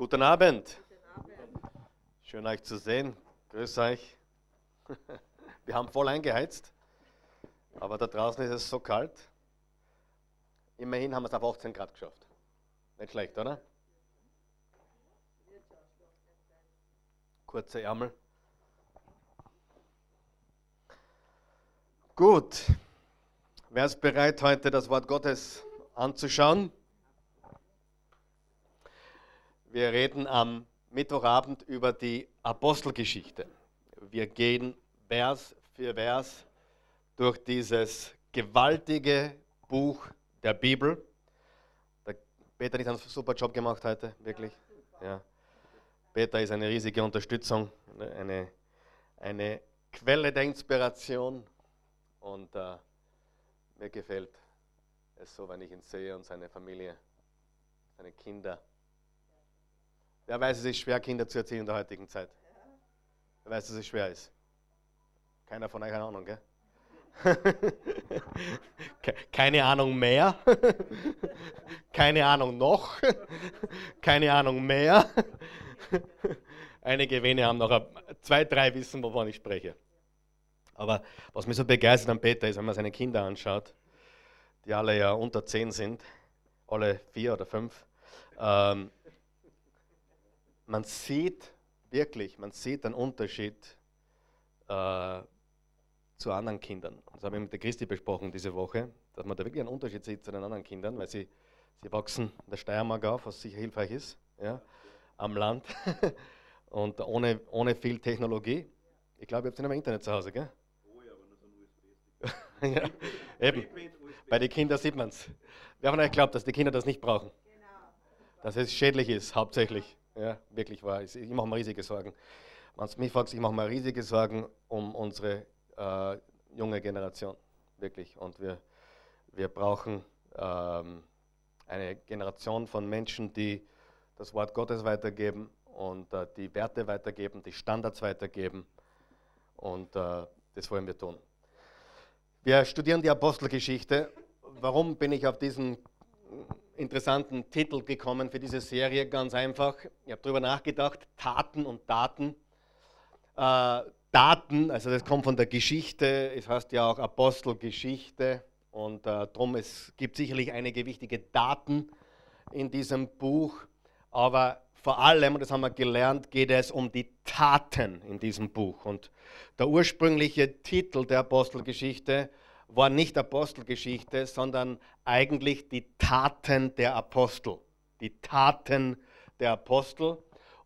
Guten Abend. Schön euch zu sehen. Grüß euch. Wir haben voll eingeheizt, aber da draußen ist es so kalt. Immerhin haben wir es auf 18 Grad geschafft. Nicht schlecht, oder? Kurze Ärmel. Gut. Wer ist bereit, heute das Wort Gottes anzuschauen? Wir reden am Mittwochabend über die Apostelgeschichte. Wir gehen Vers für Vers durch dieses gewaltige Buch der Bibel. Der Peter hat einen super Job gemacht heute, wirklich. Ja. Peter ist eine riesige Unterstützung, eine, eine Quelle der Inspiration und äh, mir gefällt es so, wenn ich ihn sehe und seine Familie, seine Kinder. Wer weiß, es ist schwer, Kinder zu erziehen in der heutigen Zeit? Wer weiß, dass es schwer ist? Keiner von euch hat Ahnung, gell? Keine Ahnung mehr. Keine Ahnung noch. Keine Ahnung mehr. Einige wenige haben noch zwei, drei wissen, wovon ich spreche. Aber was mich so begeistert an Peter ist, wenn man seine Kinder anschaut, die alle ja unter zehn sind, alle vier oder fünf, ähm, man sieht wirklich, man sieht einen Unterschied äh, zu anderen Kindern. Das habe ich mit der Christi besprochen diese Woche, dass man da wirklich einen Unterschied sieht zu den anderen Kindern, weil sie, sie wachsen in der Steiermark auf, was sicher hilfreich ist, ja, am Land und ohne, ohne viel Technologie. Ich glaube, ihr habt nicht mehr Internet zu Hause, gell? Oh ja, aber nur so ein USB-Stick. ja, eben. Bei den Kindern sieht man es. Wer von euch glaubt, dass die Kinder das nicht brauchen? Genau. Dass es schädlich ist, hauptsächlich. Ja, wirklich wahr. Ich mache mir riesige Sorgen. Wenn du mich fragst, ich mache mir riesige Sorgen um unsere äh, junge Generation. Wirklich. Und wir, wir brauchen ähm, eine Generation von Menschen, die das Wort Gottes weitergeben und äh, die Werte weitergeben, die Standards weitergeben. Und äh, das wollen wir tun. Wir studieren die Apostelgeschichte. Warum bin ich auf diesen interessanten Titel gekommen für diese Serie, ganz einfach. Ich habe darüber nachgedacht, Taten und Daten. Äh, Daten, also das kommt von der Geschichte, es heißt ja auch Apostelgeschichte und äh, darum, es gibt sicherlich einige wichtige Daten in diesem Buch, aber vor allem, und das haben wir gelernt, geht es um die Taten in diesem Buch. Und der ursprüngliche Titel der Apostelgeschichte war nicht Apostelgeschichte, sondern eigentlich die Taten der Apostel. Die Taten der Apostel.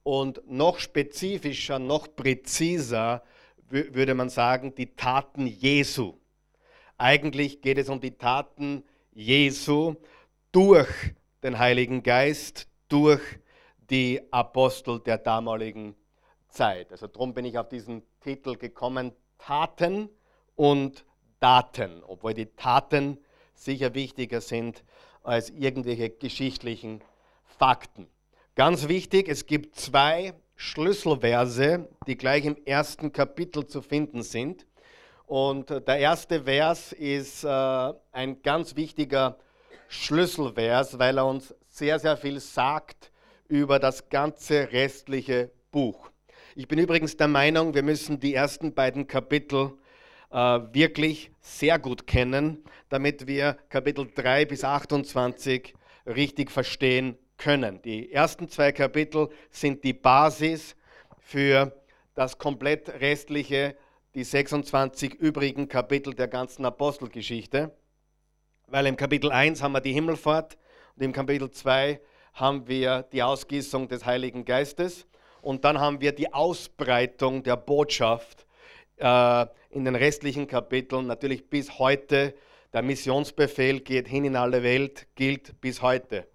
Und noch spezifischer, noch präziser würde man sagen, die Taten Jesu. Eigentlich geht es um die Taten Jesu durch den Heiligen Geist, durch die Apostel der damaligen Zeit. Also darum bin ich auf diesen Titel gekommen, Taten und Daten, obwohl die Taten sicher wichtiger sind als irgendwelche geschichtlichen Fakten. Ganz wichtig, es gibt zwei Schlüsselverse, die gleich im ersten Kapitel zu finden sind. Und der erste Vers ist äh, ein ganz wichtiger Schlüsselvers, weil er uns sehr, sehr viel sagt über das ganze restliche Buch. Ich bin übrigens der Meinung, wir müssen die ersten beiden Kapitel äh, wirklich sehr gut kennen, damit wir Kapitel 3 bis 28 richtig verstehen können. Die ersten zwei Kapitel sind die Basis für das komplett restliche, die 26 übrigen Kapitel der ganzen Apostelgeschichte. Weil im Kapitel 1 haben wir die Himmelfahrt und im Kapitel 2 haben wir die Ausgießung des Heiligen Geistes und dann haben wir die Ausbreitung der Botschaft äh, in den restlichen Kapiteln, natürlich bis heute. Der Missionsbefehl geht hin in alle Welt, gilt bis heute.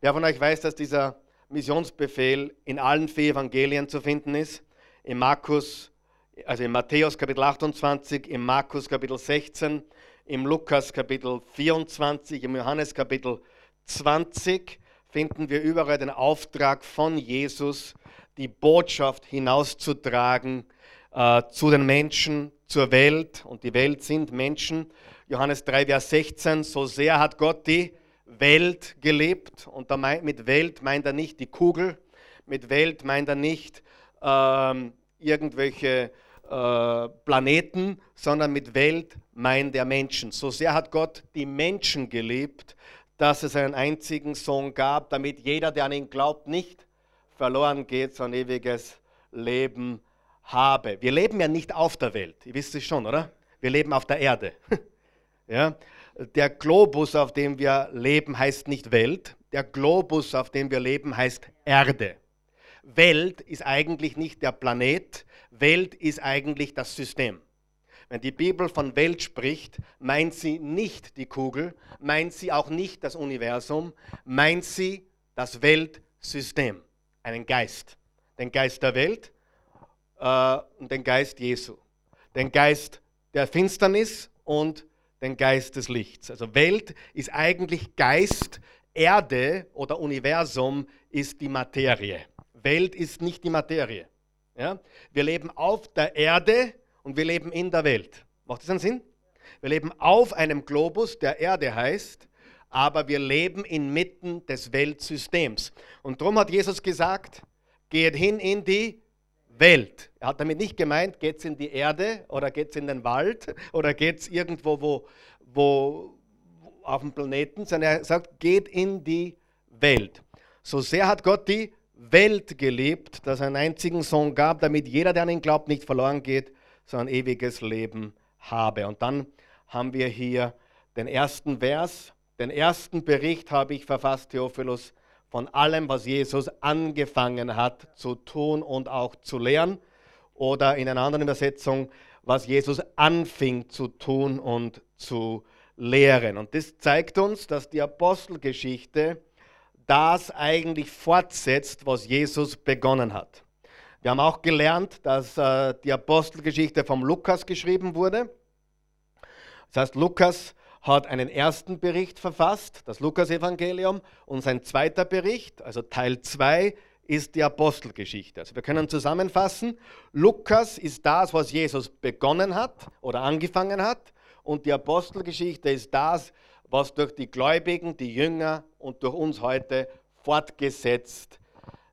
Wer von euch weiß, dass dieser Missionsbefehl in allen vier Evangelien zu finden ist? In Markus, also in Matthäus Kapitel 28, im Markus Kapitel 16, im Lukas Kapitel 24, im Johannes Kapitel 20 finden wir überall den Auftrag von Jesus, die Botschaft hinauszutragen äh, zu den Menschen, zur Welt. Und die Welt sind Menschen. Johannes 3, Vers 16, so sehr hat Gott die Welt gelebt. Und mit Welt meint er nicht die Kugel, mit Welt meint er nicht ähm, irgendwelche äh, Planeten, sondern mit Welt meint er Menschen. So sehr hat Gott die Menschen geliebt, dass es einen einzigen Sohn gab, damit jeder, der an ihn glaubt, nicht verloren geht, sondern ewiges Leben habe. Wir leben ja nicht auf der Welt, ihr wisst es schon, oder? Wir leben auf der Erde. ja? Der Globus, auf dem wir leben, heißt nicht Welt. Der Globus, auf dem wir leben, heißt Erde. Welt ist eigentlich nicht der Planet, Welt ist eigentlich das System. Wenn die Bibel von Welt spricht, meint sie nicht die Kugel, meint sie auch nicht das Universum, meint sie das Weltsystem, einen Geist. Den Geist der Welt äh, den Geist Jesu. Den Geist der Finsternis und den Geist des Lichts. Also Welt ist eigentlich Geist, Erde oder Universum ist die Materie. Welt ist nicht die Materie. Ja? Wir leben auf der Erde und wir leben in der Welt. Macht das einen Sinn? Wir leben auf einem Globus, der Erde heißt, aber wir leben inmitten des Weltsystems. Und darum hat Jesus gesagt, geht hin in die Welt. Er hat damit nicht gemeint, geht es in die Erde oder geht es in den Wald oder geht es irgendwo wo, wo, auf dem Planeten, sondern er sagt, geht in die Welt. So sehr hat Gott die Welt geliebt, dass er einen einzigen Sohn gab, damit jeder, der an ihn glaubt, nicht verloren geht, sondern ewiges Leben habe. Und dann haben wir hier den ersten Vers. Den ersten Bericht habe ich verfasst, Theophilus, von allem, was Jesus angefangen hat zu tun und auch zu lehren. Oder in einer anderen Übersetzung, was Jesus anfing zu tun und zu lehren. Und das zeigt uns, dass die Apostelgeschichte das eigentlich fortsetzt, was Jesus begonnen hat. Wir haben auch gelernt, dass äh, die Apostelgeschichte vom Lukas geschrieben wurde. Das heißt, Lukas hat einen ersten Bericht verfasst, das Lukas-Evangelium, und sein zweiter Bericht, also Teil 2, ist die Apostelgeschichte. Also wir können zusammenfassen, Lukas ist das, was Jesus begonnen hat oder angefangen hat, und die Apostelgeschichte ist das, was durch die Gläubigen, die Jünger und durch uns heute fortgesetzt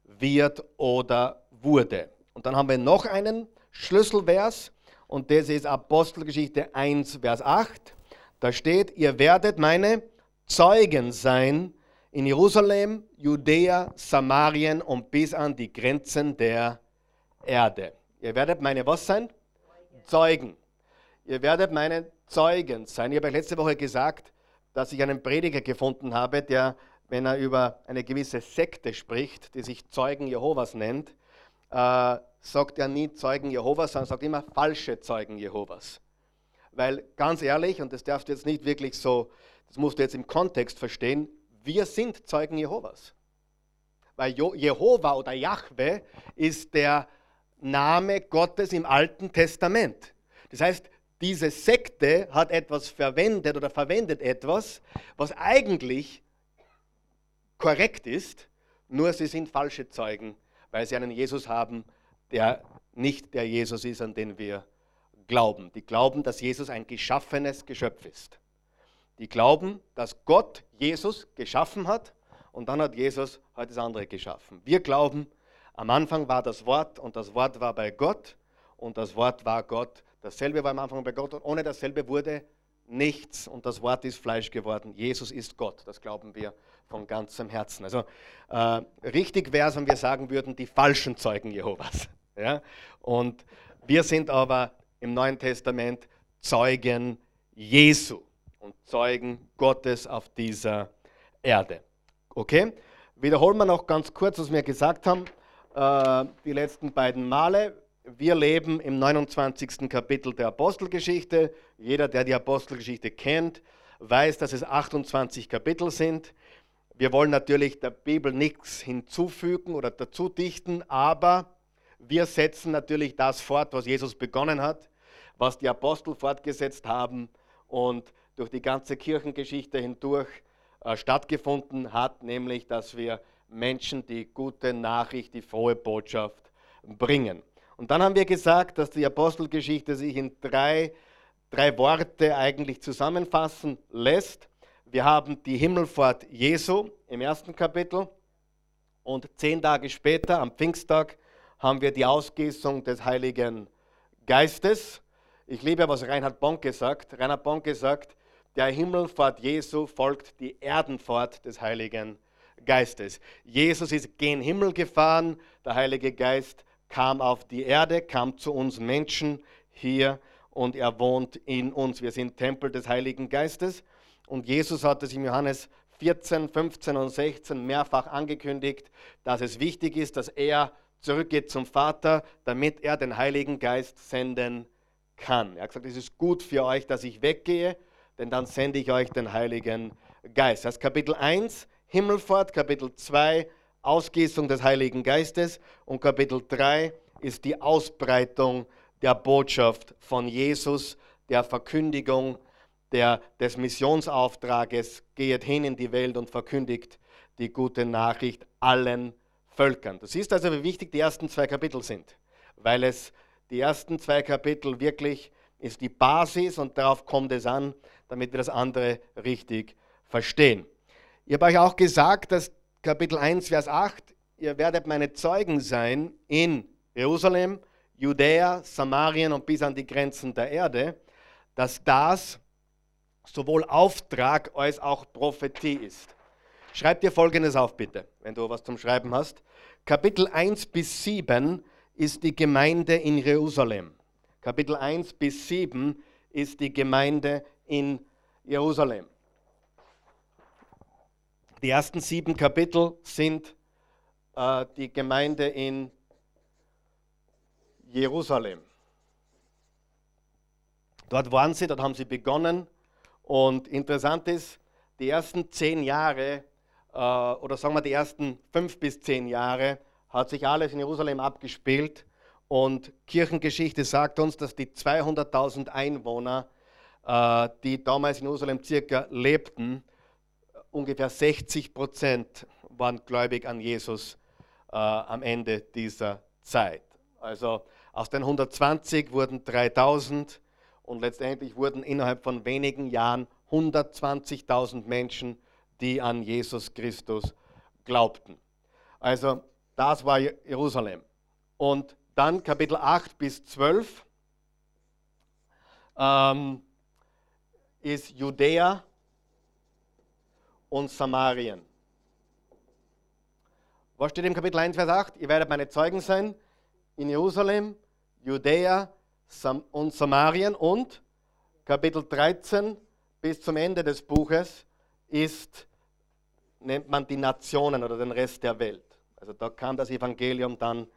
wird oder wurde. Und dann haben wir noch einen Schlüsselvers und das ist Apostelgeschichte 1, Vers 8. Da steht, ihr werdet meine Zeugen sein in Jerusalem, Judäa, Samarien und bis an die Grenzen der Erde. Ihr werdet meine was sein? Zeugen. Ihr werdet meine Zeugen sein. Ich habe letzte Woche gesagt, dass ich einen Prediger gefunden habe, der, wenn er über eine gewisse Sekte spricht, die sich Zeugen Jehovas nennt, äh, sagt er nie Zeugen Jehovas, sondern sagt immer falsche Zeugen Jehovas. Weil ganz ehrlich, und das darfst du jetzt nicht wirklich so, das musst du jetzt im Kontext verstehen, wir sind Zeugen Jehovas. Weil Jehova oder Jahwe ist der Name Gottes im Alten Testament. Das heißt, diese Sekte hat etwas verwendet oder verwendet etwas, was eigentlich korrekt ist, nur sie sind falsche Zeugen, weil sie einen Jesus haben, der nicht der Jesus ist, an den wir glauben. Die glauben, dass Jesus ein geschaffenes Geschöpf ist. Die glauben, dass Gott Jesus geschaffen hat und dann hat Jesus halt das andere geschaffen. Wir glauben, am Anfang war das Wort und das Wort war bei Gott und das Wort war Gott Dasselbe war am Anfang bei Gott und ohne dasselbe wurde nichts und das Wort ist Fleisch geworden. Jesus ist Gott, das glauben wir von ganzem Herzen. Also äh, richtig wäre es, wenn wir sagen würden, die falschen Zeugen Jehovas. Ja? Und wir sind aber im Neuen Testament Zeugen Jesu und Zeugen Gottes auf dieser Erde. Okay? Wiederholen wir noch ganz kurz, was wir gesagt haben, äh, die letzten beiden Male wir leben im 29. Kapitel der Apostelgeschichte. Jeder, der die Apostelgeschichte kennt, weiß, dass es 28 Kapitel sind. Wir wollen natürlich der Bibel nichts hinzufügen oder dazu dichten, aber wir setzen natürlich das fort, was Jesus begonnen hat, was die Apostel fortgesetzt haben und durch die ganze Kirchengeschichte hindurch äh, stattgefunden hat, nämlich dass wir Menschen die gute Nachricht, die frohe Botschaft bringen. Und dann haben wir gesagt, dass die Apostelgeschichte sich in drei, drei Worte eigentlich zusammenfassen lässt. Wir haben die Himmelfahrt Jesu im ersten Kapitel. Und zehn Tage später, am Pfingsttag, haben wir die Ausgießung des Heiligen Geistes. Ich liebe, was Reinhard Bonke sagt. Reinhard Bonke sagt, der Himmelfahrt Jesu folgt die Erdenfahrt des Heiligen Geistes. Jesus ist gen Himmel gefahren, der Heilige Geist kam auf die Erde, kam zu uns Menschen hier und er wohnt in uns. Wir sind Tempel des Heiligen Geistes und Jesus hat es im Johannes 14, 15 und 16 mehrfach angekündigt, dass es wichtig ist, dass er zurückgeht zum Vater, damit er den Heiligen Geist senden kann. Er hat gesagt, es ist gut für euch, dass ich weggehe, denn dann sende ich euch den Heiligen Geist. Das ist Kapitel 1, Himmelfahrt, Kapitel 2, Ausgießung des Heiligen Geistes und Kapitel 3 ist die Ausbreitung der Botschaft von Jesus, der Verkündigung der, des Missionsauftrages, geht hin in die Welt und verkündigt die gute Nachricht allen Völkern. Das ist also, wie wichtig die ersten zwei Kapitel sind, weil es die ersten zwei Kapitel wirklich ist die Basis und darauf kommt es an, damit wir das andere richtig verstehen. Ich habe euch auch gesagt, dass Kapitel 1, Vers 8, ihr werdet meine Zeugen sein in Jerusalem, Judäa, Samarien und bis an die Grenzen der Erde, dass das sowohl Auftrag als auch Prophetie ist. Schreib dir Folgendes auf, bitte, wenn du was zum Schreiben hast. Kapitel 1 bis 7 ist die Gemeinde in Jerusalem. Kapitel 1 bis 7 ist die Gemeinde in Jerusalem. Die ersten sieben Kapitel sind äh, die Gemeinde in Jerusalem. Dort waren sie, dort haben sie begonnen. Und interessant ist, die ersten zehn Jahre, oder sagen wir die ersten fünf bis zehn Jahre, hat sich alles in Jerusalem abgespielt. Und Kirchengeschichte sagt uns, dass die 200.000 Einwohner, äh, die damals in Jerusalem circa lebten, ungefähr 60 Prozent waren gläubig an Jesus äh, am Ende dieser Zeit. Also aus den 120 wurden 3000 und letztendlich wurden innerhalb von wenigen Jahren 120.000 Menschen, die an Jesus Christus glaubten. Also das war Jerusalem. Und dann Kapitel 8 bis 12 ähm, ist Judäa und Samarien. Was steht im Kapitel 1, Vers 8? Ihr werdet meine Zeugen sein in Jerusalem, Judäa und Samarien und Kapitel 13 bis zum Ende des Buches ist, nennt man die Nationen oder den Rest der Welt. Also da kam das Evangelium dann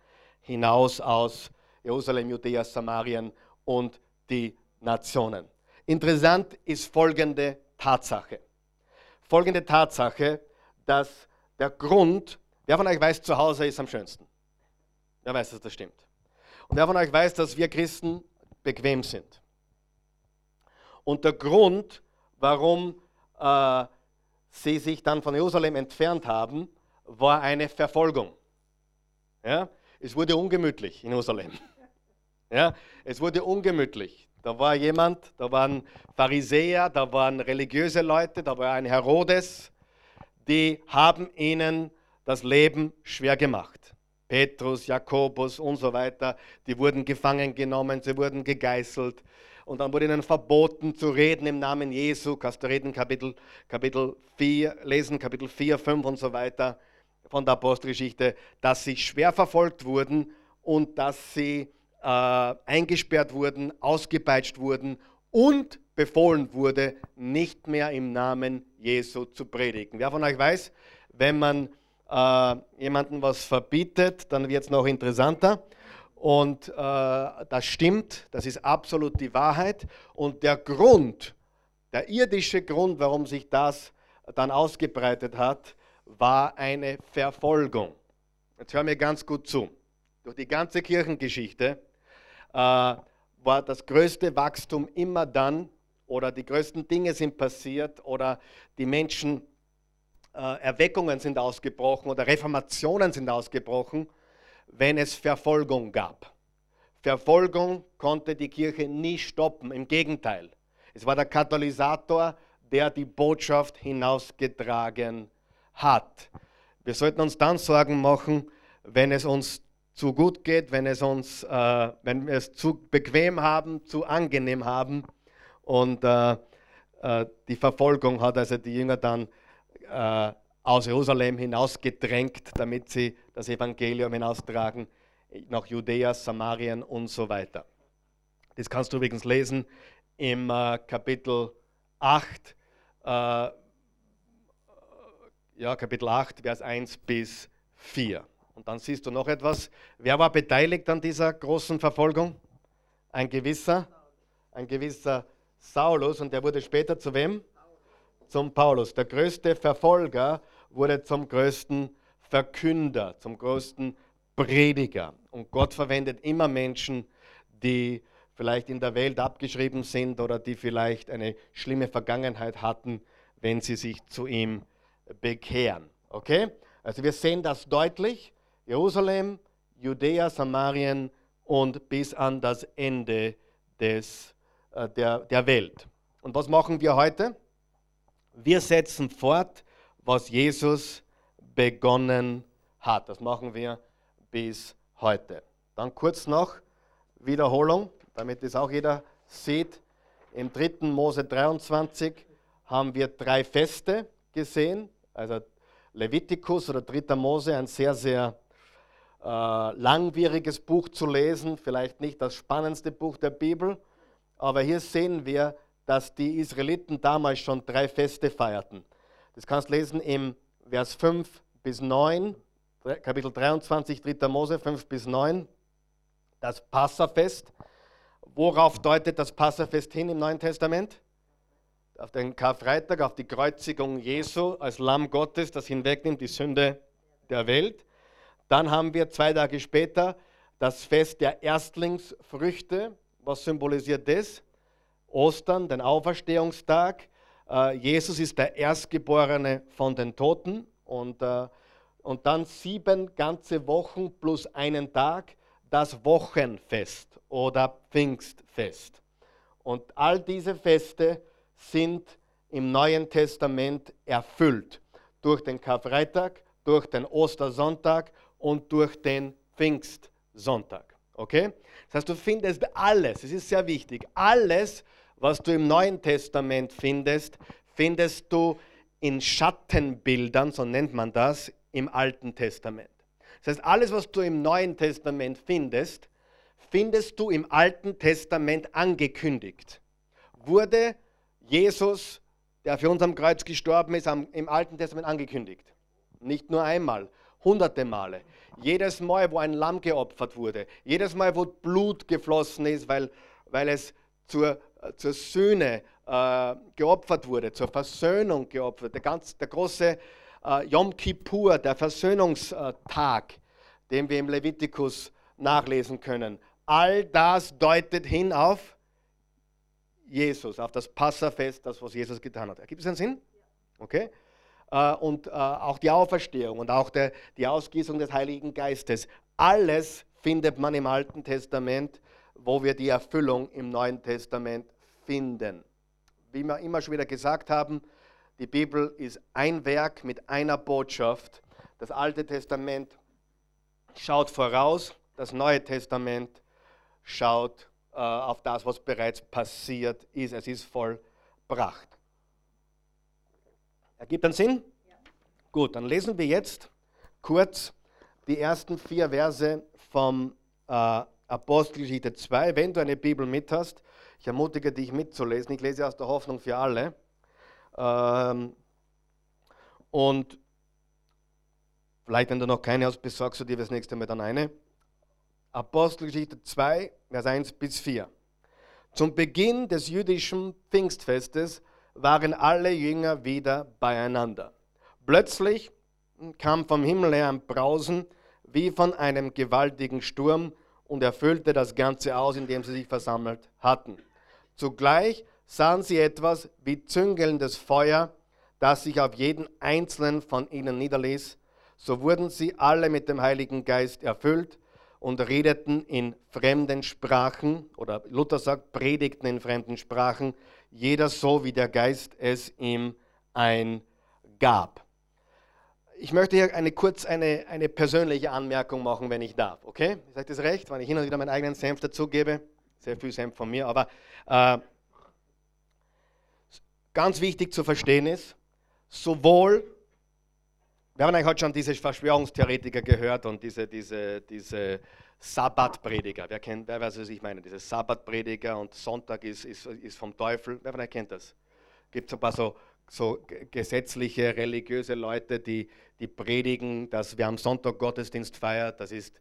hinaus aus Jerusalem, Judäa, Samarien und die Nationen. Interessant ist folgende Tatsache. Folgende Tatsache, dass der Grund, wer von euch weiß, zu Hause ist am schönsten? Wer weiß, dass das stimmt? Und wer von euch weiß, dass wir Christen bequem sind? Und der Grund, warum äh, sie sich dann von Jerusalem entfernt haben, war eine Verfolgung. Ja? Es wurde ungemütlich in Jerusalem. Ja? Es wurde ungemütlich. Da war jemand, da waren Pharisäer, da waren religiöse Leute, da war ein Herodes, die haben ihnen das Leben schwer gemacht. Petrus, Jakobus und so weiter, die wurden gefangen genommen, sie wurden gegeißelt und dann wurde ihnen verboten zu reden im Namen Jesu. Kannst du reden, Kapitel, Kapitel 4, lesen, Kapitel 4, 5 und so weiter von der Apostelgeschichte, dass sie schwer verfolgt wurden und dass sie äh, eingesperrt wurden, ausgepeitscht wurden und befohlen wurde, nicht mehr im Namen Jesu zu predigen. Wer von euch weiß, wenn man äh, jemandem was verbietet, dann wird es noch interessanter. Und äh, das stimmt, das ist absolut die Wahrheit. Und der Grund, der irdische Grund, warum sich das dann ausgebreitet hat, war eine Verfolgung. Jetzt hör mir ganz gut zu. Durch die ganze Kirchengeschichte äh, war das größte Wachstum immer dann, oder die größten Dinge sind passiert, oder die Menschen, äh, Erweckungen sind ausgebrochen, oder Reformationen sind ausgebrochen, wenn es Verfolgung gab. Verfolgung konnte die Kirche nie stoppen, im Gegenteil. Es war der Katalysator, der die Botschaft hinausgetragen hat. Wir sollten uns dann Sorgen machen, wenn es uns zu gut geht, wenn, es uns, äh, wenn wir es zu bequem haben, zu angenehm haben. Und äh, äh, die Verfolgung hat also die Jünger dann äh, aus Jerusalem hinausgedrängt, damit sie das Evangelium hinaustragen nach Judäa, Samarien und so weiter. Das kannst du übrigens lesen im äh, Kapitel 8, äh, ja, Kapitel 8, Vers 1 bis 4. Und dann siehst du noch etwas. Wer war beteiligt an dieser großen Verfolgung? Ein gewisser, ein gewisser Saulus und der wurde später zu wem? Zum Paulus. Der größte Verfolger wurde zum größten Verkünder, zum größten Prediger. Und Gott verwendet immer Menschen, die vielleicht in der Welt abgeschrieben sind oder die vielleicht eine schlimme Vergangenheit hatten, wenn sie sich zu ihm bekehren. Okay? Also wir sehen das deutlich. Jerusalem, Judäa, Samarien und bis an das Ende des, äh, der, der Welt. Und was machen wir heute? Wir setzen fort, was Jesus begonnen hat. Das machen wir bis heute. Dann kurz noch Wiederholung, damit es auch jeder sieht. Im 3. Mose 23 haben wir drei Feste gesehen, also Levitikus oder 3. Mose, ein sehr, sehr äh, langwieriges Buch zu lesen, vielleicht nicht das spannendste Buch der Bibel, aber hier sehen wir, dass die Israeliten damals schon drei Feste feierten. Das kannst du lesen im Vers 5 bis 9, Kapitel 23, 3. Mose 5 bis 9, das Passafest. Worauf deutet das Passafest hin im Neuen Testament? Auf den Karfreitag, auf die Kreuzigung Jesu als Lamm Gottes, das hinwegnimmt die Sünde der Welt. Dann haben wir zwei Tage später das Fest der Erstlingsfrüchte. Was symbolisiert das? Ostern, den Auferstehungstag. Äh, Jesus ist der Erstgeborene von den Toten. Und, äh, und dann sieben ganze Wochen plus einen Tag das Wochenfest oder Pfingstfest. Und all diese Feste sind im Neuen Testament erfüllt. Durch den Karfreitag, durch den Ostersonntag und durch den Pfingstsonntag. Okay? Das heißt, du findest alles, es ist sehr wichtig, alles, was du im Neuen Testament findest, findest du in Schattenbildern, so nennt man das, im Alten Testament. Das heißt, alles, was du im Neuen Testament findest, findest du im Alten Testament angekündigt. Wurde Jesus, der für uns am Kreuz gestorben ist, im Alten Testament angekündigt. Nicht nur einmal, hunderte Male. Jedes Mal, wo ein Lamm geopfert wurde, jedes Mal, wo Blut geflossen ist, weil, weil es zur, zur Sühne äh, geopfert wurde, zur Versöhnung geopfert, der, ganz, der große äh, Yom Kippur, der Versöhnungstag, den wir im Levitikus nachlesen können. All das deutet hin auf Jesus, auf das Passafest, das, was Jesus getan hat. Gibt es einen Sinn? Okay. Äh, und äh, auch die Auferstehung und auch der, die Ausgießung des Heiligen Geistes. Alles findet man im Alten Testament, wo wir die Erfüllung im Neuen Testament finden. Wie wir immer schon wieder gesagt haben, die Bibel ist ein Werk mit einer Botschaft. Das Alte Testament schaut voraus, das Neue Testament schaut äh, auf das, was bereits passiert ist. Es ist vollbracht. Ergibt einen Sinn? Ja. Gut, dann lesen wir jetzt kurz die ersten vier Verse vom äh, Apostelgeschichte 2. Wenn du eine Bibel mit hast, ich ermutige dich mitzulesen. Ich lese aus der Hoffnung für alle. Ähm, und vielleicht, wenn du noch keine hast, besorgst du dir das nächste Mal dann eine. Apostelgeschichte 2, Vers 1 bis 4. Zum Beginn des jüdischen Pfingstfestes waren alle Jünger wieder beieinander. Plötzlich kam vom Himmel her ein Brausen wie von einem gewaltigen Sturm und erfüllte das Ganze aus, in dem sie sich versammelt hatten. Zugleich sahen sie etwas wie züngelndes Feuer, das sich auf jeden einzelnen von ihnen niederließ. So wurden sie alle mit dem Heiligen Geist erfüllt und redeten in fremden Sprachen, oder Luther sagt, predigten in fremden Sprachen, jeder so, wie der Geist es ihm eingab. Ich möchte hier eine, kurz eine, eine persönliche Anmerkung machen, wenn ich darf. Okay? Ich sage das recht, weil ich hin und wieder meinen eigenen Senf dazugebe. Sehr viel Senf von mir. Aber äh, ganz wichtig zu verstehen ist, sowohl, wir haben eigentlich heute schon diese Verschwörungstheoretiker gehört und diese, diese, diese Sabbatprediger. Wer kennt, wer weiß, was ich meine? Diese Sabbatprediger und Sonntag ist, ist, ist vom Teufel. Wer von euch kennt das? Gibt es ein paar so so gesetzliche, religiöse Leute, die, die predigen, dass wer am Sonntag Gottesdienst feiert, das ist,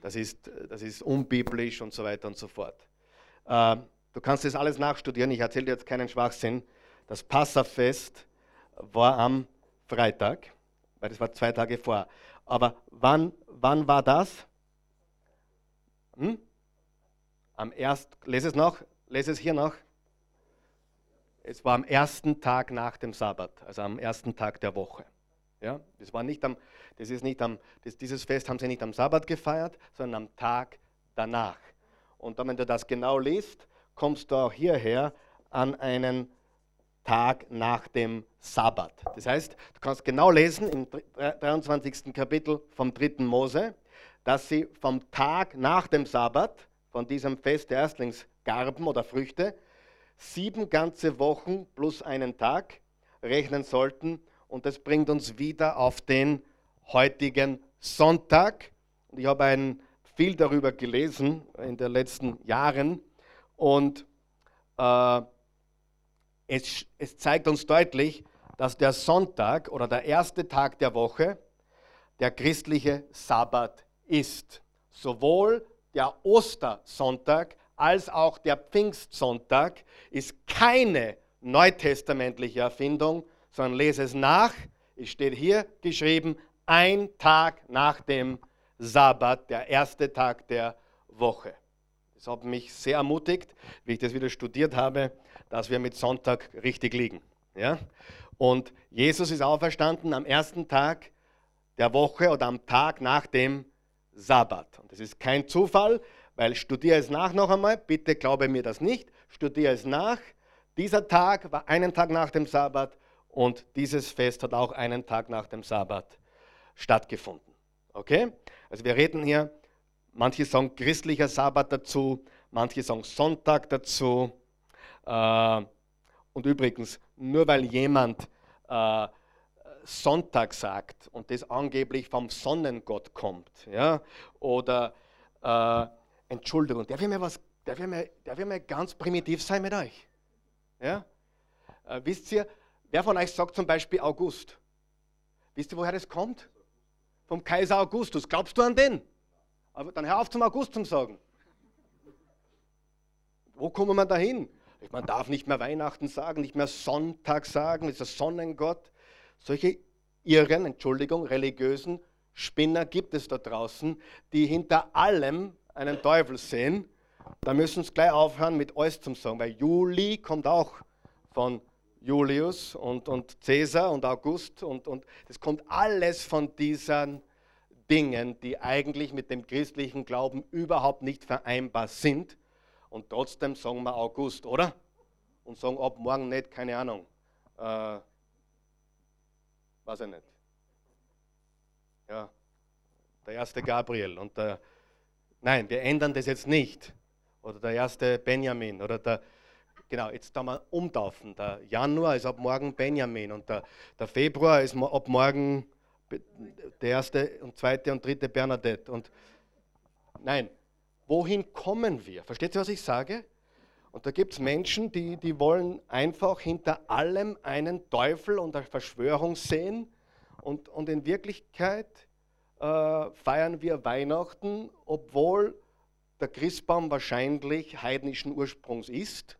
das ist, das ist unbiblisch und so weiter und so fort. Äh, du kannst das alles nachstudieren, ich erzähle dir jetzt keinen Schwachsinn. Das Passafest war am Freitag, weil das war zwei Tage vor. Aber wann, wann war das? Hm? Am ersten, lese es noch, lese es hier noch. Es war am ersten Tag nach dem Sabbat, also am ersten Tag der Woche. Ja, das, war nicht am, das ist nicht am, das, dieses Fest haben sie nicht am Sabbat gefeiert, sondern am Tag danach. Und dann, wenn du das genau liest, kommst du auch hierher an einen Tag nach dem Sabbat. Das heißt, du kannst genau lesen im 23. Kapitel vom 3. Mose, dass sie vom Tag nach dem Sabbat, von diesem Fest der Erstlingsgarben oder Früchte, sieben ganze Wochen plus einen Tag rechnen sollten. Und das bringt uns wieder auf den heutigen Sonntag. Und ich habe ein, viel darüber gelesen in den letzten Jahren. Und äh, es, es zeigt uns deutlich, dass der Sonntag oder der erste Tag der Woche der christliche Sabbat ist. Sowohl der Ostersonntag als auch der Pfingstsonntag ist keine neutestamentliche Erfindung, sondern lese es nach. Es steht hier geschrieben, ein Tag nach dem Sabbat, der erste Tag der Woche. Das hat mich sehr ermutigt, wie ich das wieder studiert habe, dass wir mit Sonntag richtig liegen. Ja? Und Jesus ist auferstanden am ersten Tag der Woche oder am Tag nach dem Sabbat. Und das ist kein Zufall, weil studiere es nach noch einmal, bitte glaube mir das nicht, studiere es nach. Dieser Tag war einen Tag nach dem Sabbat und dieses Fest hat auch einen Tag nach dem Sabbat stattgefunden. Okay? Also wir reden hier, manche sagen christlicher Sabbat dazu, manche sagen Sonntag dazu. Äh, und übrigens, nur weil jemand äh, Sonntag sagt und das angeblich vom Sonnengott kommt, ja, oder äh, Entschuldigung, darf ich mal, was, darf ich mal, darf ich mal ganz primitiv sein mit euch? Ja? Äh, wisst ihr, wer von euch sagt zum Beispiel August? Wisst ihr, woher das kommt? Vom Kaiser Augustus. Glaubst du an den? Aber dann hör auf zum August zum Sagen. Wo kommen wir dahin? Man darf nicht mehr Weihnachten sagen, nicht mehr Sonntag sagen, ist der Sonnengott. Solche irren, Entschuldigung, religiösen Spinner gibt es da draußen, die hinter allem einen Teufel sehen, dann müssen sie gleich aufhören mit alles zum sagen, weil Juli kommt auch von Julius und, und Cäsar und August und, und kommt alles von diesen Dingen, die eigentlich mit dem christlichen Glauben überhaupt nicht vereinbar sind. Und trotzdem sagen wir August, oder? Und sagen ab morgen nicht, keine Ahnung. Äh, weiß ich nicht. Ja, der erste Gabriel und der Nein, wir ändern das jetzt nicht. Oder der erste Benjamin oder der, genau, jetzt da mal umtaufen. Der Januar ist ab morgen Benjamin und der, der Februar ist ab morgen der erste und zweite und dritte Bernadette. Und nein, wohin kommen wir? Versteht ihr, was ich sage? Und da gibt es Menschen, die, die wollen einfach hinter allem einen Teufel und eine Verschwörung sehen. Und, und in Wirklichkeit äh, feiern wir Weihnachten, obwohl der Christbaum wahrscheinlich heidnischen Ursprungs ist.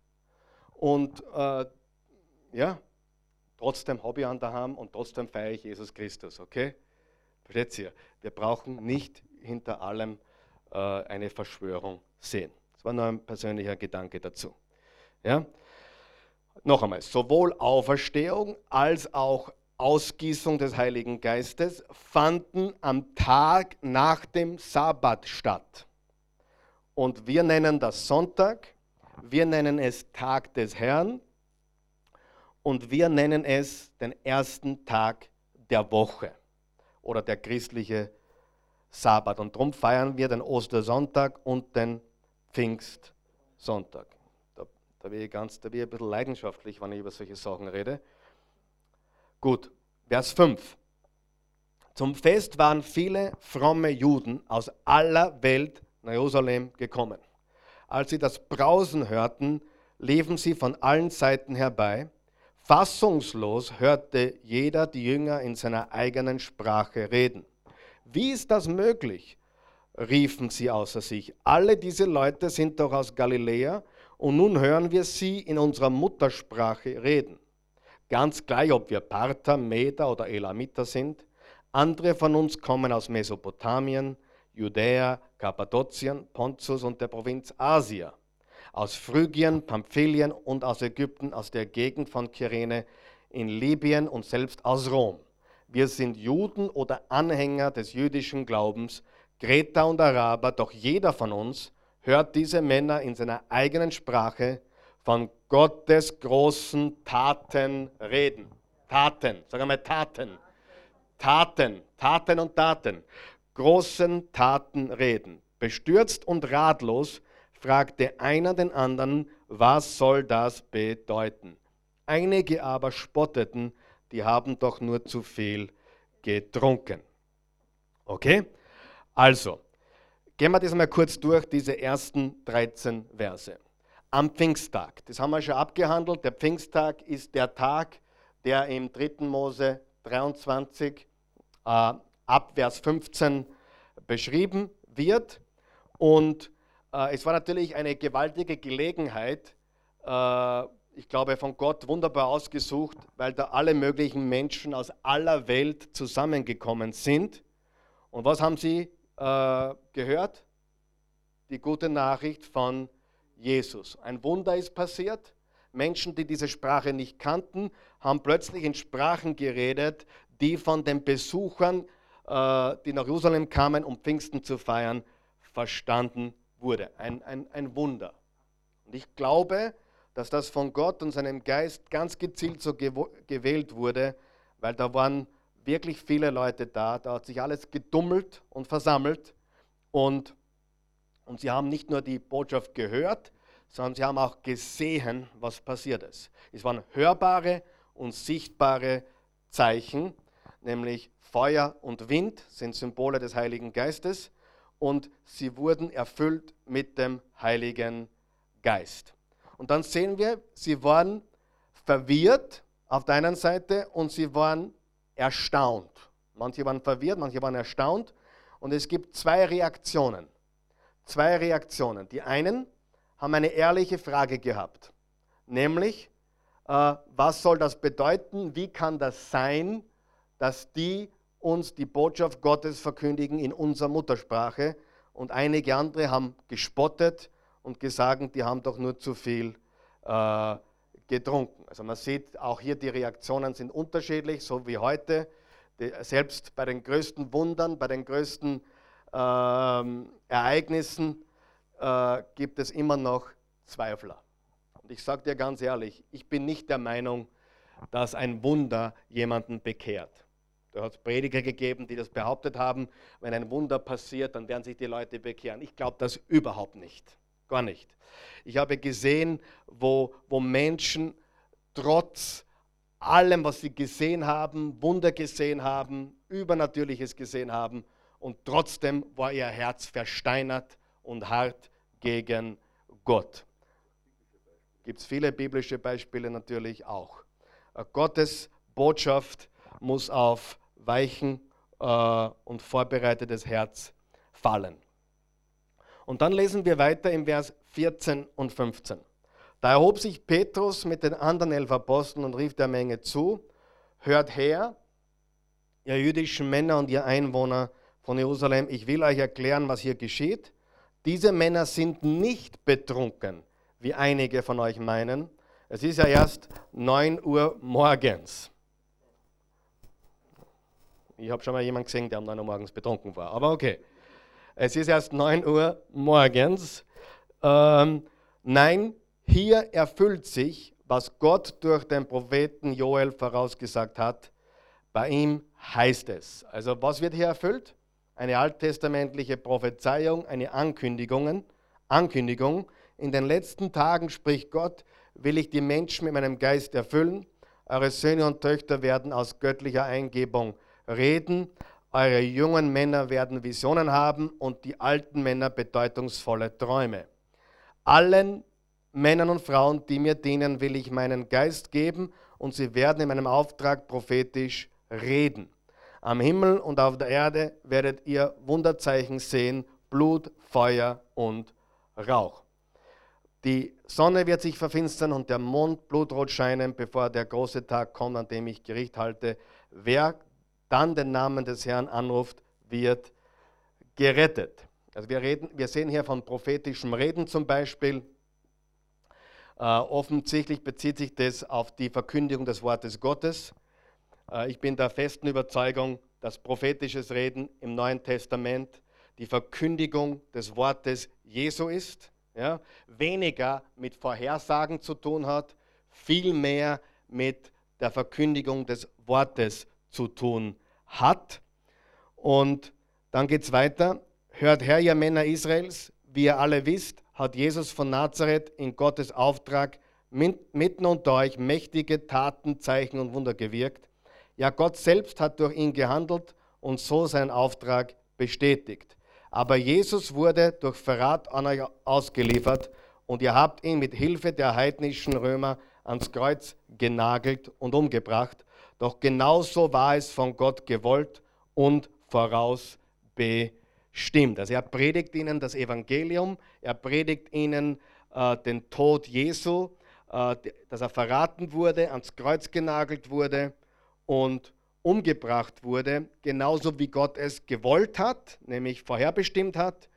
Und äh, ja, trotzdem habe ich an der Hand und trotzdem feiere ich Jesus Christus, okay? Versteht ihr? Wir brauchen nicht hinter allem äh, eine Verschwörung sehen. Das war nur ein persönlicher Gedanke dazu. Ja? Noch einmal, sowohl Auferstehung als auch Ausgießung des Heiligen Geistes fanden am Tag nach dem Sabbat statt. Und wir nennen das Sonntag, wir nennen es Tag des Herrn und wir nennen es den ersten Tag der Woche. oder der christliche Sabbat. Und darum feiern wir den Ostersonntag und den Pfingstsonntag. Da, da, bin ich bin ich ein bisschen leidenschaftlich, wenn ich über solche Sachen rede. Gut, Vers 5. Zum Fest waren viele fromme Juden aus aller Welt nach Jerusalem gekommen. Als sie das Brausen hörten, liefen sie von allen Seiten herbei. Fassungslos hörte jeder die Jünger in seiner eigenen Sprache reden. Wie ist das möglich? riefen sie außer sich. Alle diese Leute sind doch aus Galiläa und nun hören wir sie in unserer Muttersprache reden. Ganz gleich, ob wir Parther, Meder oder Elamiter sind. Andere von uns kommen aus Mesopotamien, Judäa, Kappadokien, Pontus und der Provinz Asia, aus Phrygien, Pamphylien und aus Ägypten, aus der Gegend von Kyrene, in Libyen und selbst aus Rom. Wir sind Juden oder Anhänger des jüdischen Glaubens, Kreter und Araber, doch jeder von uns hört diese Männer in seiner eigenen Sprache von Gottes großen Taten reden. Taten, sag einmal Taten. Taten, Taten und Taten. Großen Taten reden. Bestürzt und ratlos fragte einer den anderen, was soll das bedeuten? Einige aber spotteten, die haben doch nur zu viel getrunken. Okay? Also, gehen wir das mal kurz durch, diese ersten 13 Verse. Am Pfingsttag, das haben wir schon abgehandelt, der Pfingsttag ist der Tag, der im 3. Mose 23 äh, ab Vers 15 beschrieben wird. Und äh, es war natürlich eine gewaltige Gelegenheit, äh, ich glaube, von Gott wunderbar ausgesucht, weil da alle möglichen Menschen aus aller Welt zusammengekommen sind. Und was haben sie äh, gehört? Die gute Nachricht von Jesus. Ein Wunder ist passiert. Menschen, die diese Sprache nicht kannten, haben plötzlich in Sprachen geredet, die von den Besuchern, äh, die nach Jerusalem kamen, um Pfingsten zu feiern, verstanden wurde. Ein, ein, ein Wunder. Und ich glaube, dass das von Gott und seinem Geist ganz gezielt so gewählt wurde, weil da waren wirklich viele Leute da, da hat sich alles gedummelt und versammelt und, und sie haben nicht nur die Botschaft gehört, sondern sie haben auch gesehen, was passiert ist. Es waren hörbare und sichtbare Zeichen, nämlich Feuer und Wind sind Symbole des Heiligen Geistes und sie wurden erfüllt mit dem Heiligen Geist. Und dann sehen wir, sie waren verwirrt auf der einen Seite und sie waren erstaunt. Manche waren verwirrt, manche waren erstaunt. Und es gibt zwei Reaktionen. Zwei Reaktionen. Die einen haben eine ehrliche Frage gehabt, nämlich, äh, was soll das bedeuten? Wie kann das sein, dass die uns die Botschaft Gottes verkündigen in unserer Muttersprache? Und einige andere haben gespottet und gesagt, die haben doch nur zu viel äh, getrunken. Also man sieht, auch hier die Reaktionen sind unterschiedlich, so wie heute. Selbst bei den größten Wundern, bei den größten ähm, Ereignissen äh, gibt es immer noch Zweifler. Und ich sage dir ganz ehrlich, ich bin nicht der Meinung, dass ein Wunder jemanden bekehrt. Da hat es Prediger gegeben, die das behauptet haben, wenn ein Wunder passiert, dann werden sich die Leute bekehren. Ich glaube das überhaupt nicht. Gar nicht. Ich habe gesehen, wo, wo Menschen trotz allem, was sie gesehen haben, Wunder gesehen haben, Übernatürliches gesehen haben, und trotzdem war ihr Herz versteinert und hart gegen Gott. Gibt es viele biblische Beispiele natürlich auch. Äh, Gottes Botschaft muss auf weichen äh, und vorbereitetes Herz fallen. Und dann lesen wir weiter im Vers 14 und 15. Da erhob sich Petrus mit den anderen elf Aposteln und rief der Menge zu, hört her, ihr jüdischen Männer und ihr Einwohner von Jerusalem, ich will euch erklären, was hier geschieht. Diese Männer sind nicht betrunken, wie einige von euch meinen. Es ist ja erst 9 Uhr morgens. Ich habe schon mal jemanden gesehen, der um 9 Uhr morgens betrunken war, aber okay. Es ist erst 9 Uhr morgens. Ähm, nein, hier erfüllt sich, was Gott durch den Propheten Joel vorausgesagt hat. Bei ihm heißt es. Also was wird hier erfüllt? Eine alttestamentliche Prophezeiung, eine Ankündigung. Ankündigung. In den letzten Tagen spricht Gott, will ich die Menschen mit meinem Geist erfüllen. Eure Söhne und Töchter werden aus göttlicher Eingebung reden. Eure jungen Männer werden Visionen haben und die alten Männer bedeutungsvolle Träume. Allen Männern und Frauen, die mir dienen, will ich meinen Geist geben und sie werden in meinem Auftrag prophetisch reden. Am Himmel und auf der Erde werdet ihr Wunderzeichen sehen, Blut, Feuer und Rauch. Die Sonne wird sich verfinstern und der Mond blutrot scheinen, bevor der große Tag kommt, an dem ich Gericht halte. Wer dann den Namen des Herrn anruft, wird gerettet. Also wir, reden, wir sehen hier von prophetischem Reden zum Beispiel. Äh, offensichtlich bezieht sich das auf die Verkündigung des Wortes Gottes. Äh, ich bin der festen Überzeugung, dass prophetisches Reden im Neuen Testament die Verkündigung des Wortes Jesu ist, ja, weniger mit Vorhersagen zu tun hat, viel mehr mit der Verkündigung des Wortes zu tun hat. Und dann geht es weiter. Hört her, ihr Männer Israels, wie ihr alle wisst, hat Jesus von Nazareth in Gottes Auftrag mitten unter euch mächtige Taten, Zeichen und Wunder gewirkt. Ja, Gott selbst hat durch ihn gehandelt und so seinen Auftrag bestätigt. Aber Jesus wurde durch Verrat an euch ausgeliefert und ihr habt ihn mit Hilfe der heidnischen Römer ans Kreuz genagelt und umgebracht. Doch genauso war es von Gott gewollt und vorausbestimmt. Also er predigt ihnen das Evangelium, er predigt ihnen äh, den Tod Jesu, äh, dass er verraten wurde, ans Kreuz genagelt wurde und umgebracht wurde, genauso wie Gott es gewollt hat, nämlich vorherbestimmt hat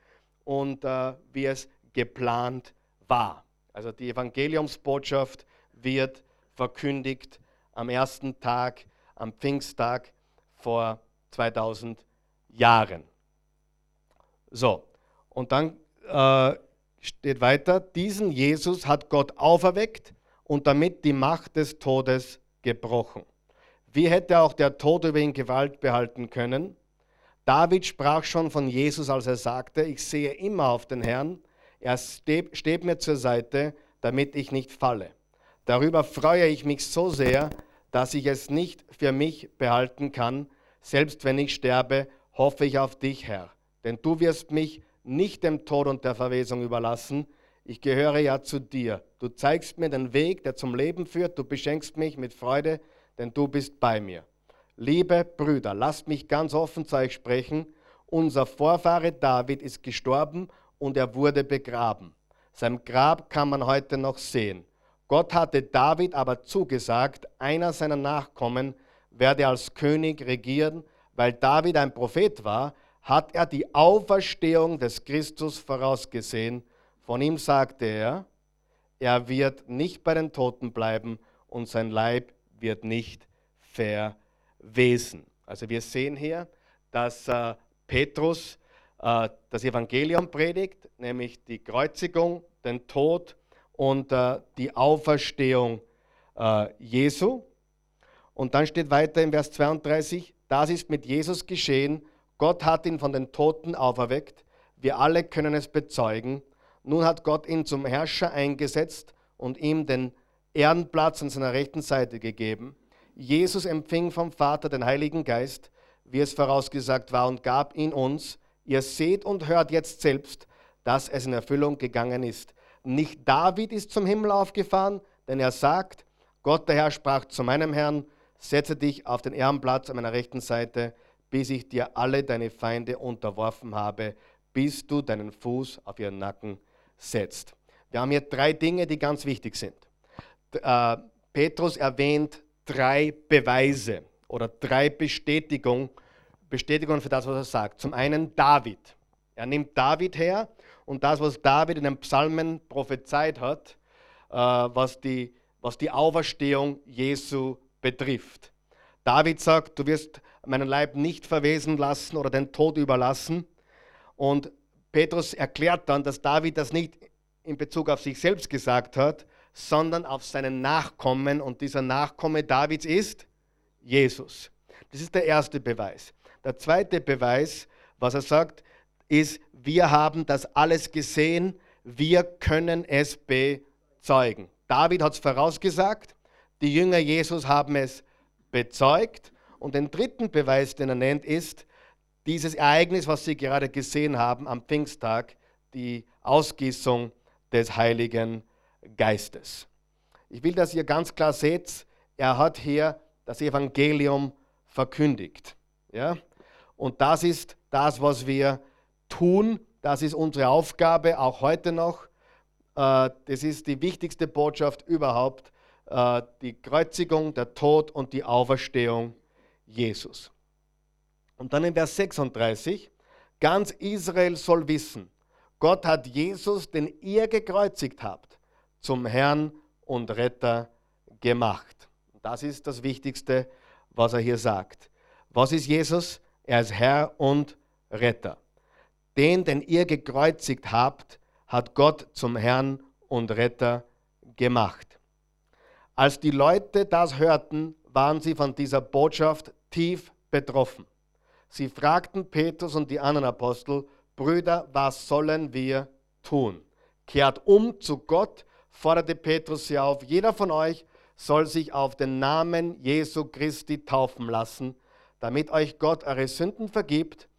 und äh, wie es geplant war. Also die Evangeliumsbotschaft wird verkündigt am ersten Tag, am Pfingsttag vor 2000 Jahren. So, und dann äh, steht weiter, diesen Jesus hat Gott auferweckt und damit die Macht des Todes gebrochen. Wie hätte auch der Tod über ihn Gewalt behalten können? David sprach schon von Jesus, als er sagte, ich sehe immer auf den Herrn, er steht, mir zur Seite, damit ich nicht falle. Darüber freue ich mich so sehr, dass ich es nicht für mich behalten kann. Selbst wenn ich sterbe, hoffe ich auf dich, Herr. Denn du wirst mich nicht dem Tod und der Verwesung überlassen. Ich gehöre ja zu dir. Du zeigst mir den Weg, der zum Leben führt. Du beschenkst mich mit Freude, denn du bist bei mir. Liebe Brüder, lasst mich ganz offen zu euch sprechen. Unser Vorfahre David ist gestorben und er wurde begraben. Sein Grab kann man heute noch sehen. Gott hatte David aber zugesagt, einer seiner Nachkommen werde als König regieren, weil David ein Prophet war, hat er die Auferstehung des Christus vorausgesehen. Von ihm sagte er, er wird nicht bei den Toten bleiben und sein Leib wird nicht verwesen. Also wir sehen hier, dass äh, Petrus äh, das Evangelium predigt, nämlich die Kreuzigung, den Tod und äh, die Auferstehung äh, Jesu. Und dann steht weiter im Vers 32, das ist mit Jesus geschehen. Gott hat ihn von den Toten auferweckt. Wir alle können es bezeugen. Nun hat Gott ihn zum Herrscher eingesetzt und ihm den Ehrenplatz an seiner rechten Seite gegeben. Jesus empfing vom Vater den Heiligen Geist, wie es vorausgesagt war, und gab ihn uns. Ihr seht und hört jetzt selbst, dass es in Erfüllung gegangen ist. Nicht David ist zum Himmel aufgefahren, denn er sagt, Gott der Herr sprach zu meinem Herrn, setze dich auf den Ehrenplatz an meiner rechten Seite, bis ich dir alle deine Feinde unterworfen habe, bis du deinen Fuß auf ihren Nacken setzt. Wir haben hier drei Dinge, die ganz wichtig sind. Äh, Petrus erwähnt drei Beweise oder drei Bestätigungen Bestätigung für das, was er sagt. Zum einen David. Er nimmt David her und das, was David in den Psalmen prophezeit hat, äh, was, die, was die Auferstehung Jesu betrifft. David sagt, du wirst meinen Leib nicht verwesen lassen oder den Tod überlassen. Und Petrus erklärt dann, dass David das nicht in Bezug auf sich selbst gesagt hat, sondern auf seinen Nachkommen. Und dieser Nachkomme Davids ist Jesus. Das ist der erste Beweis. Der zweite Beweis, was er sagt, ist, wir haben das alles gesehen, wir können es bezeugen. David hat es vorausgesagt, die Jünger Jesus haben es bezeugt. Und den dritten Beweis, den er nennt, ist dieses Ereignis, was Sie gerade gesehen haben am Pfingsttag, die Ausgießung des Heiligen Geistes. Ich will, dass ihr ganz klar seht, er hat hier das Evangelium verkündigt. Ja? Und das ist das, was wir tun. Das ist unsere Aufgabe, auch heute noch. Äh, das ist die wichtigste Botschaft überhaupt. Äh, die Kreuzigung, der Tod und die Auferstehung Jesus. Und dann in Vers 36, ganz Israel soll wissen, Gott hat Jesus, den ihr gekreuzigt habt, zum Herrn und Retter gemacht. Das ist das Wichtigste, was er hier sagt. Was ist Jesus? Er ist Herr und Retter. Den, den ihr gekreuzigt habt, hat Gott zum Herrn und Retter gemacht. Als die Leute das hörten, waren sie von dieser Botschaft tief betroffen. Sie fragten Petrus und die anderen Apostel, Brüder, was sollen wir tun? Kehrt um zu Gott, forderte Petrus sie auf. Jeder von euch soll sich auf den Namen Jesu Christi taufen lassen, damit euch Gott eure Sünden vergibt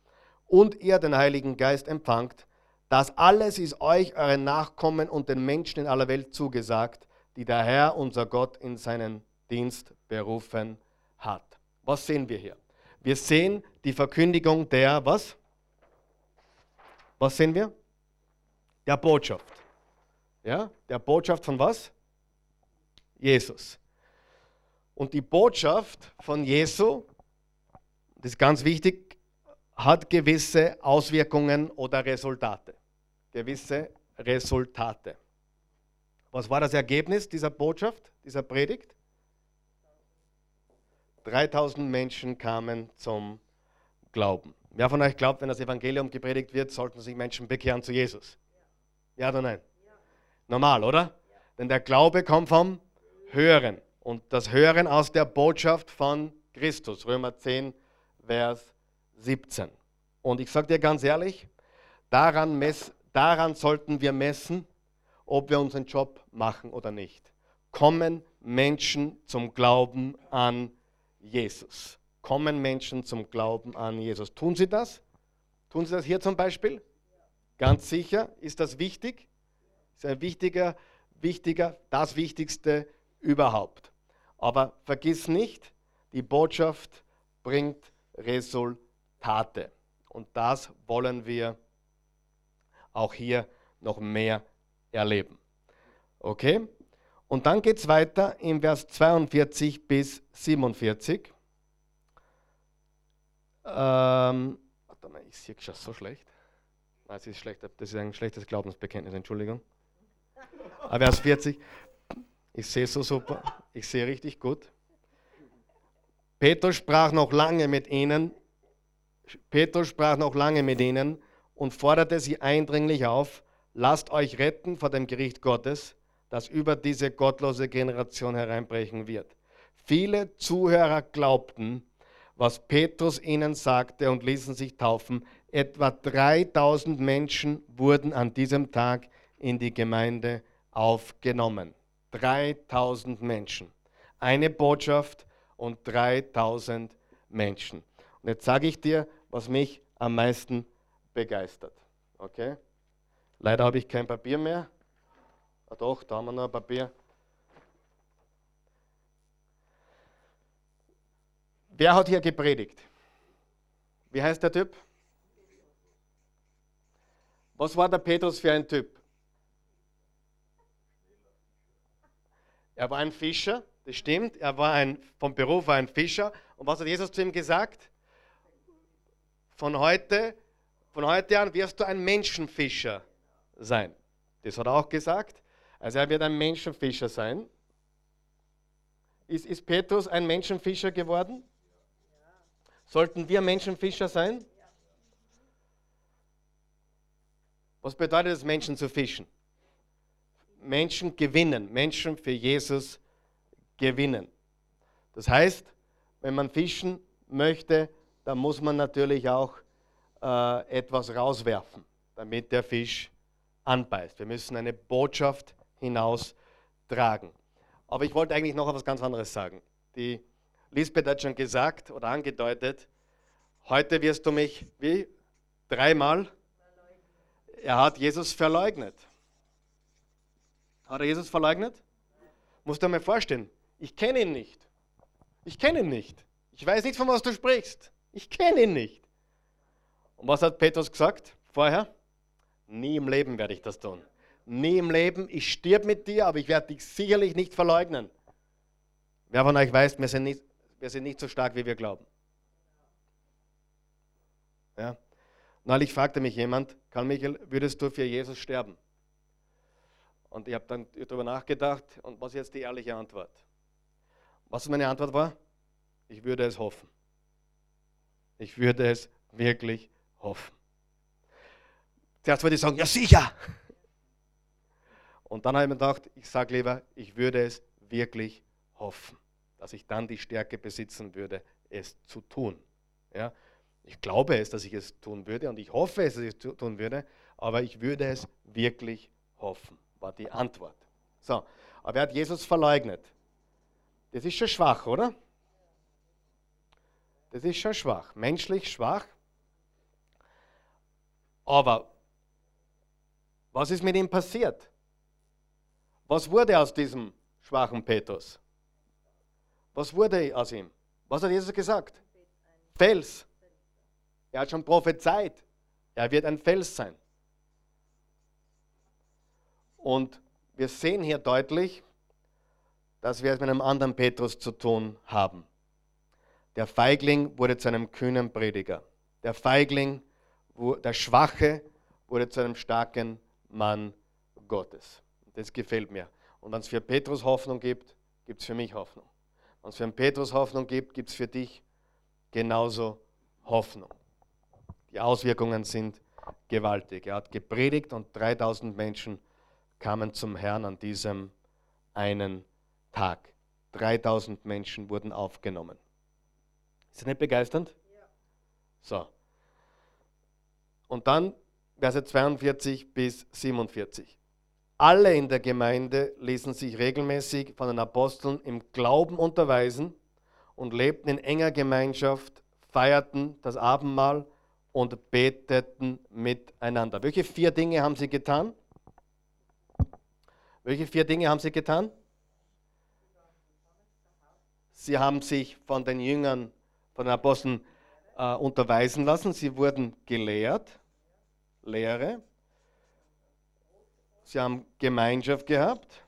und ihr den Heiligen Geist empfangt. Das alles ist euch, euren Nachkommen und den Menschen in aller Welt zugesagt, die der Herr, unser Gott, in seinen Dienst berufen hat. Was sehen wir hier? Wir sehen die Verkündigung der, was? Was sehen wir? Der Botschaft. Ja, der Botschaft von was? Jesus. Und die Botschaft von Jesu, das ist ganz wichtig, hat gewisse Auswirkungen oder Resultate. Gewisse Resultate. Was war das Ergebnis dieser Botschaft, dieser Predigt? 3000 Menschen kamen zum Glauben. Wer von euch glaubt, wenn das Evangelium gepredigt wird, sollten sich Menschen bekehren zu Jesus? Ja oder nein? Normal, oder? Denn der Glaube kommt vom Hören. Und das Hören aus der Botschaft von Christus. Römer 10, Vers 17. Und ich sage dir ganz ehrlich, daran, mess, daran sollten wir messen, ob wir unseren Job machen oder nicht. Kommen Menschen zum Glauben an Jesus? Kommen Menschen zum Glauben an Jesus? Tun sie das? Tun sie das hier zum Beispiel? Ganz sicher. Ist das wichtig? Ist ein wichtiger, wichtiger, das Wichtigste überhaupt. Aber vergiss nicht, die Botschaft bringt Resultate. Und das wollen wir auch hier noch mehr erleben. Okay? Und dann geht es weiter im Vers 42 bis 47. Ähm, warte mal, ich sehe schon so schlecht. Nein, es ist schlecht, das ist ein schlechtes Glaubensbekenntnis, Entschuldigung. Aber Vers 40, ich sehe so super, ich sehe richtig gut. Petrus sprach noch lange mit ihnen, Petrus sprach noch lange mit ihnen und forderte sie eindringlich auf, lasst euch retten vor dem Gericht Gottes, das über diese gottlose Generation hereinbrechen wird. Viele Zuhörer glaubten, was Petrus ihnen sagte und ließen sich taufen. Etwa 3000 Menschen wurden an diesem Tag in die Gemeinde aufgenommen. 3000 Menschen. Eine Botschaft und 3000 Menschen. Und jetzt sage ich dir, was mich am meisten begeistert. Okay? Leider habe ich kein Papier mehr. Ah doch, da haben wir noch ein Papier. Wer hat hier gepredigt? Wie heißt der Typ? Was war der Petrus für ein Typ? Er war ein Fischer, das stimmt. Er war ein, vom Beruf war ein Fischer. Und was hat Jesus zu ihm gesagt? Von heute, von heute an wirst du ein Menschenfischer sein. Das hat er auch gesagt. Also er wird ein Menschenfischer sein. Ist, ist Petrus ein Menschenfischer geworden? Sollten wir Menschenfischer sein? Was bedeutet es, Menschen zu fischen? Menschen gewinnen, Menschen für Jesus gewinnen. Das heißt, wenn man fischen möchte, dann muss man natürlich auch äh, etwas rauswerfen, damit der Fisch anbeißt. Wir müssen eine Botschaft hinaustragen. Aber ich wollte eigentlich noch etwas ganz anderes sagen. Die Lisbeth hat schon gesagt oder angedeutet, heute wirst du mich wie dreimal. Er hat Jesus verleugnet. Hat er Jesus verleugnet? Musst du mal vorstellen, ich kenne ihn nicht. Ich kenne ihn nicht. Ich weiß nicht, von was du sprichst. Ich kenne ihn nicht. Und was hat Petrus gesagt vorher? Nie im Leben werde ich das tun. Nie im Leben. Ich stirb mit dir, aber ich werde dich sicherlich nicht verleugnen. Wer von euch weiß, wir sind nicht, wir sind nicht so stark, wie wir glauben. Ja. Neulich fragte mich jemand, Karl Michael, würdest du für Jesus sterben? Und ich habe dann darüber nachgedacht und was ist jetzt die ehrliche Antwort? Was meine Antwort war? Ich würde es hoffen. Ich würde es wirklich hoffen. Zuerst würde ich sagen, ja sicher. Und dann habe ich mir gedacht, ich sage lieber, ich würde es wirklich hoffen, dass ich dann die Stärke besitzen würde, es zu tun. Ja? Ich glaube es, dass ich es tun würde und ich hoffe es, dass ich es tun würde, aber ich würde es wirklich hoffen, war die Antwort. So, aber er hat Jesus verleugnet. Das ist schon schwach, oder? Das ist schon schwach, menschlich schwach. Aber was ist mit ihm passiert? Was wurde aus diesem schwachen Petrus? Was wurde aus ihm? Was hat Jesus gesagt? Fels. Er hat schon prophezeit. Er wird ein Fels sein. Und wir sehen hier deutlich, dass wir es mit einem anderen Petrus zu tun haben. Der Feigling wurde zu einem kühnen Prediger. Der Feigling, der Schwache wurde zu einem starken Mann Gottes. Das gefällt mir. Und wenn es für Petrus Hoffnung gibt, gibt es für mich Hoffnung. Wenn es für einen Petrus Hoffnung gibt, gibt es für dich genauso Hoffnung. Die Auswirkungen sind gewaltig. Er hat gepredigt und 3000 Menschen kamen zum Herrn an diesem einen Tag. 3000 Menschen wurden aufgenommen. Ist das nicht begeisternd? Ja. So. Und dann Verse 42 bis 47. Alle in der Gemeinde ließen sich regelmäßig von den Aposteln im Glauben unterweisen und lebten in enger Gemeinschaft, feierten das Abendmahl und beteten miteinander. Welche vier Dinge haben sie getan? Welche vier Dinge haben sie getan? Sie haben sich von den Jüngern, von den Aposteln äh, unterweisen lassen. Sie wurden gelehrt. Lehre. Sie haben Gemeinschaft gehabt.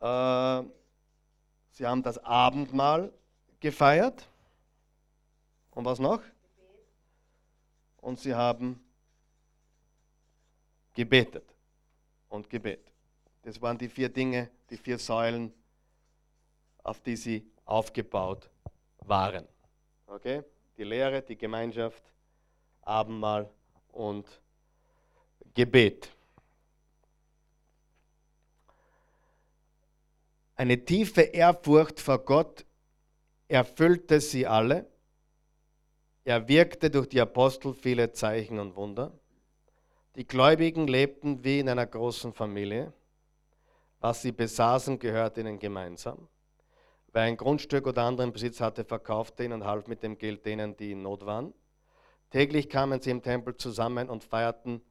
Äh, sie haben das Abendmahl gefeiert. Und was noch? Und sie haben gebetet und Gebet. Das waren die vier Dinge, die vier Säulen, auf die sie aufgebaut waren. Okay? Die Lehre, die Gemeinschaft, Abendmahl und Gebet. Eine tiefe Ehrfurcht vor Gott erfüllte sie alle. Er wirkte durch die Apostel viele Zeichen und Wunder. Die Gläubigen lebten wie in einer großen Familie. Was sie besaßen, gehörte ihnen gemeinsam. Wer ein Grundstück oder anderen Besitz hatte, verkaufte ihn und half mit dem Geld denen, die in Not waren. Täglich kamen sie im Tempel zusammen und feierten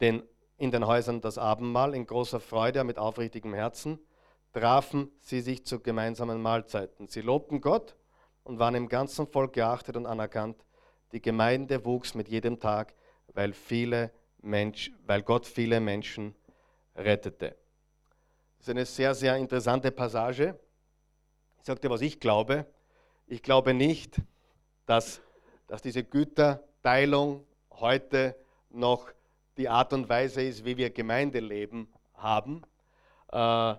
den, in den Häusern das Abendmahl in großer Freude und mit aufrichtigem Herzen. Trafen sie sich zu gemeinsamen Mahlzeiten. Sie lobten Gott und waren im ganzen Volk geachtet und anerkannt. Die Gemeinde wuchs mit jedem Tag, weil, viele Mensch, weil Gott viele Menschen rettete. Das ist eine sehr, sehr interessante Passage. Ich sage dir, was ich glaube. Ich glaube nicht, dass, dass diese Güter Teilung heute noch die Art und Weise ist, wie wir Gemeindeleben haben. Äh,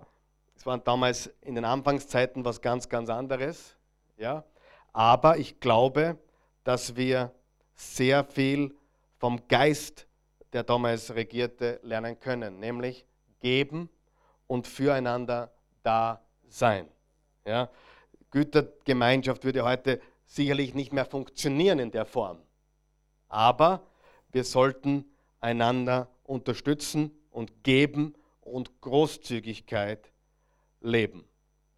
es war damals in den Anfangszeiten was ganz, ganz anderes. Ja? Aber ich glaube, dass wir sehr viel vom Geist, der damals regierte, lernen können, nämlich geben und füreinander da sein. Ja? Gütergemeinschaft würde heute sicherlich nicht mehr funktionieren in der Form. Aber wir sollten einander unterstützen und geben und Großzügigkeit leben.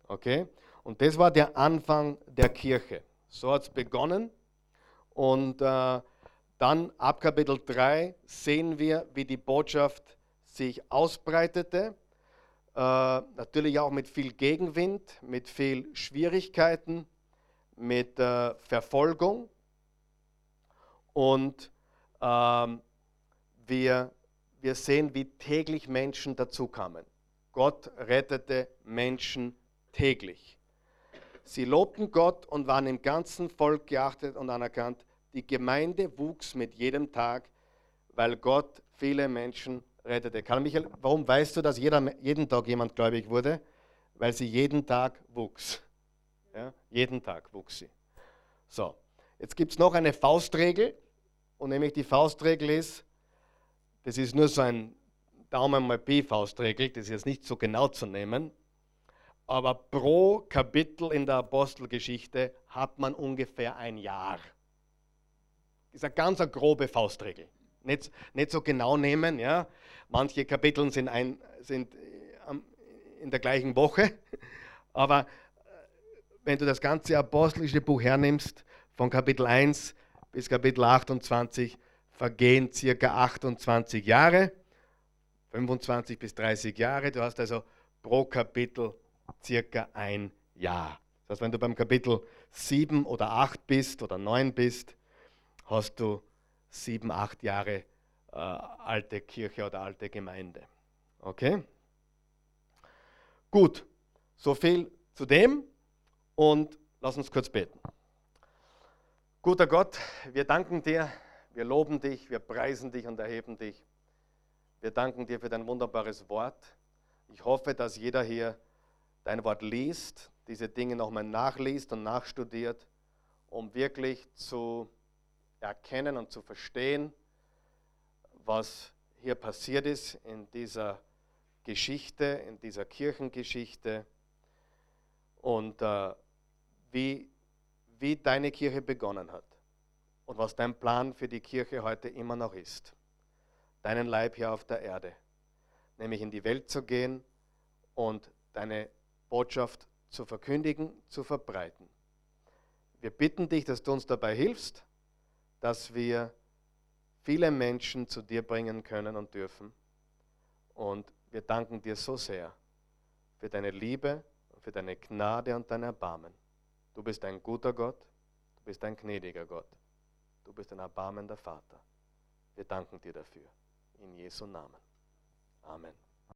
Okay? Und das war der Anfang der Kirche. So hat es begonnen. Und äh, dann ab Kapitel 3 sehen wir, wie die Botschaft sich ausbreitete. Äh, natürlich auch mit viel Gegenwind, mit viel Schwierigkeiten, mit äh, Verfolgung. Und ähm, wir, wir sehen, wie täglich Menschen dazukamen. Gott rettete Menschen täglich. Sie lobten Gott und waren im ganzen Volk geachtet und anerkannt. Die Gemeinde wuchs mit jedem Tag, weil Gott viele Menschen rettete. Karl Michael, warum weißt du, dass jeder, jeden Tag jemand gläubig wurde? Weil sie jeden Tag wuchs. Ja, jeden Tag wuchs sie. So, jetzt gibt es noch eine Faustregel. Und nämlich die Faustregel ist, das ist nur so ein Daumen mal P-Faustregel, das ist jetzt nicht so genau zu nehmen, aber pro Kapitel in der Apostelgeschichte hat man ungefähr ein Jahr. Ist eine ganz eine grobe Faustregel. Nicht, nicht so genau nehmen, ja. Manche Kapitel sind, ein, sind äh, in der gleichen Woche, aber äh, wenn du das ganze apostelische Buch hernimmst, von Kapitel 1 bis Kapitel 28 vergehen circa 28 Jahre, 25 bis 30 Jahre. Du hast also pro Kapitel circa ein Jahr. Das heißt, wenn du beim Kapitel 7 oder 8 bist oder 9 bist, hast du 7, 8 Jahre äh, alte Kirche oder alte Gemeinde. Okay? Gut, so viel zu dem und lass uns kurz beten. Guter Gott, wir danken dir, wir loben dich, wir preisen dich und erheben dich. Wir danken dir für dein wunderbares Wort. Ich hoffe, dass jeder hier dein Wort liest, diese Dinge nochmal nachliest und nachstudiert, um wirklich zu erkennen und zu verstehen, was hier passiert ist in dieser Geschichte, in dieser Kirchengeschichte und äh, wie wie deine Kirche begonnen hat und was dein Plan für die Kirche heute immer noch ist. Deinen Leib hier auf der Erde, nämlich in die Welt zu gehen und deine Botschaft zu verkündigen, zu verbreiten. Wir bitten dich, dass du uns dabei hilfst, dass wir viele Menschen zu dir bringen können und dürfen. Und wir danken dir so sehr für deine Liebe, für deine Gnade und dein Erbarmen. Du bist ein guter Gott, du bist ein gnädiger Gott, du bist ein erbarmender Vater. Wir danken dir dafür. In Jesu Namen. Amen.